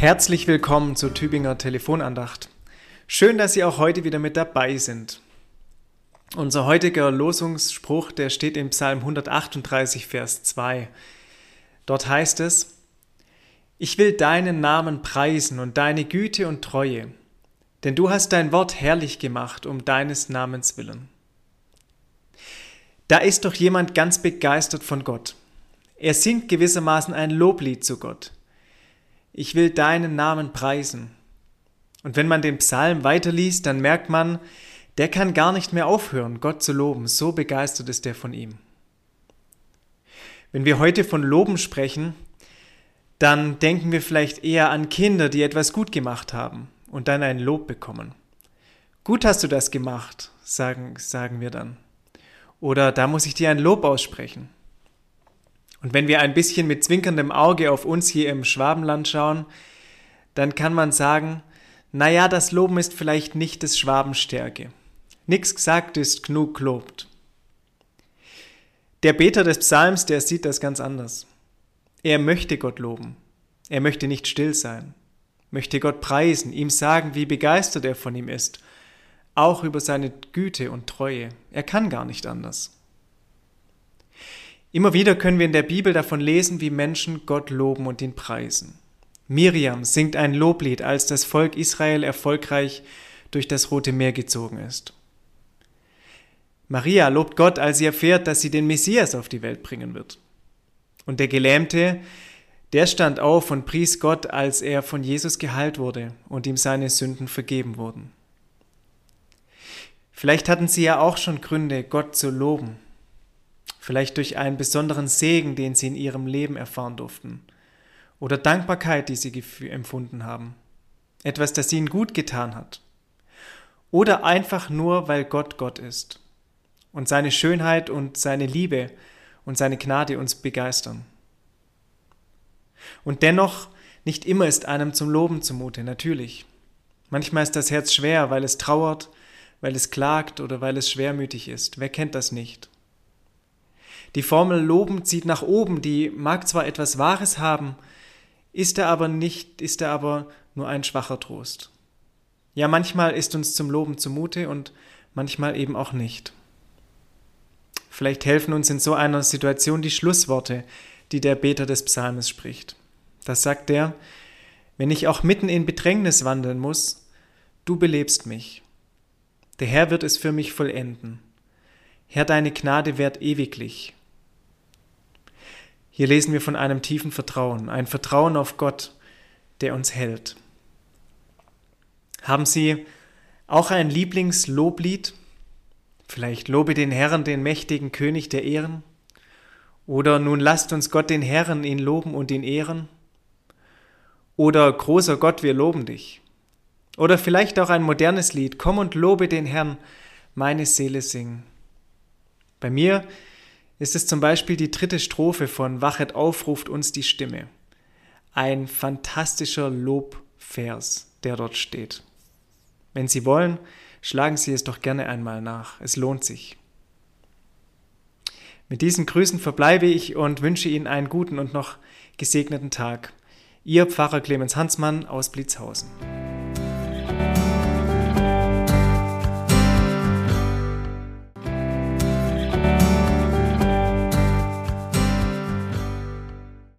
Herzlich willkommen zur Tübinger Telefonandacht. Schön, dass Sie auch heute wieder mit dabei sind. Unser heutiger Losungsspruch, der steht im Psalm 138, Vers 2. Dort heißt es, Ich will deinen Namen preisen und deine Güte und Treue, denn du hast dein Wort herrlich gemacht um deines Namens willen. Da ist doch jemand ganz begeistert von Gott. Er singt gewissermaßen ein Loblied zu Gott ich will deinen Namen preisen. Und wenn man den Psalm weiterliest, dann merkt man, der kann gar nicht mehr aufhören, Gott zu loben, so begeistert ist er von ihm. Wenn wir heute von Loben sprechen, dann denken wir vielleicht eher an Kinder, die etwas gut gemacht haben und dann ein Lob bekommen. Gut hast du das gemacht, sagen, sagen wir dann. Oder da muss ich dir ein Lob aussprechen. Und wenn wir ein bisschen mit zwinkerndem Auge auf uns hier im Schwabenland schauen, dann kann man sagen, naja, das Loben ist vielleicht nicht des Schwabenstärke. Nix gesagt ist genug gelobt. Der Beter des Psalms, der sieht das ganz anders. Er möchte Gott loben. Er möchte nicht still sein, möchte Gott preisen, ihm sagen, wie begeistert er von ihm ist, auch über seine Güte und Treue. Er kann gar nicht anders. Immer wieder können wir in der Bibel davon lesen, wie Menschen Gott loben und ihn preisen. Miriam singt ein Loblied, als das Volk Israel erfolgreich durch das Rote Meer gezogen ist. Maria lobt Gott, als sie erfährt, dass sie den Messias auf die Welt bringen wird. Und der Gelähmte, der stand auf und pries Gott, als er von Jesus geheilt wurde und ihm seine Sünden vergeben wurden. Vielleicht hatten sie ja auch schon Gründe, Gott zu loben vielleicht durch einen besonderen Segen, den sie in ihrem Leben erfahren durften, oder Dankbarkeit, die sie empfunden haben, etwas, das ihnen gut getan hat, oder einfach nur, weil Gott Gott ist und seine Schönheit und seine Liebe und seine Gnade uns begeistern. Und dennoch, nicht immer ist einem zum Loben zumute, natürlich. Manchmal ist das Herz schwer, weil es trauert, weil es klagt oder weil es schwermütig ist. Wer kennt das nicht? Die Formel loben zieht nach oben, die mag zwar etwas Wahres haben, ist er aber nicht, ist er aber nur ein schwacher Trost. Ja, manchmal ist uns zum Loben zumute und manchmal eben auch nicht. Vielleicht helfen uns in so einer Situation die Schlussworte, die der Beter des Psalmes spricht. Das sagt er, wenn ich auch mitten in Bedrängnis wandeln muss, du belebst mich. Der Herr wird es für mich vollenden. Herr, deine Gnade währt ewiglich. Hier lesen wir von einem tiefen Vertrauen, ein Vertrauen auf Gott, der uns hält. Haben Sie auch ein Lieblingsloblied? Vielleicht lobe den Herrn, den mächtigen König der Ehren? Oder nun lasst uns Gott den Herrn, ihn loben und ihn ehren? Oder großer Gott, wir loben dich? Oder vielleicht auch ein modernes Lied, komm und lobe den Herrn, meine Seele sing. Bei mir ist es zum Beispiel die dritte Strophe von Wachet auf, ruft uns die Stimme. Ein fantastischer Lobvers, der dort steht. Wenn Sie wollen, schlagen Sie es doch gerne einmal nach. Es lohnt sich. Mit diesen Grüßen verbleibe ich und wünsche Ihnen einen guten und noch gesegneten Tag. Ihr Pfarrer Clemens Hansmann aus Blitzhausen.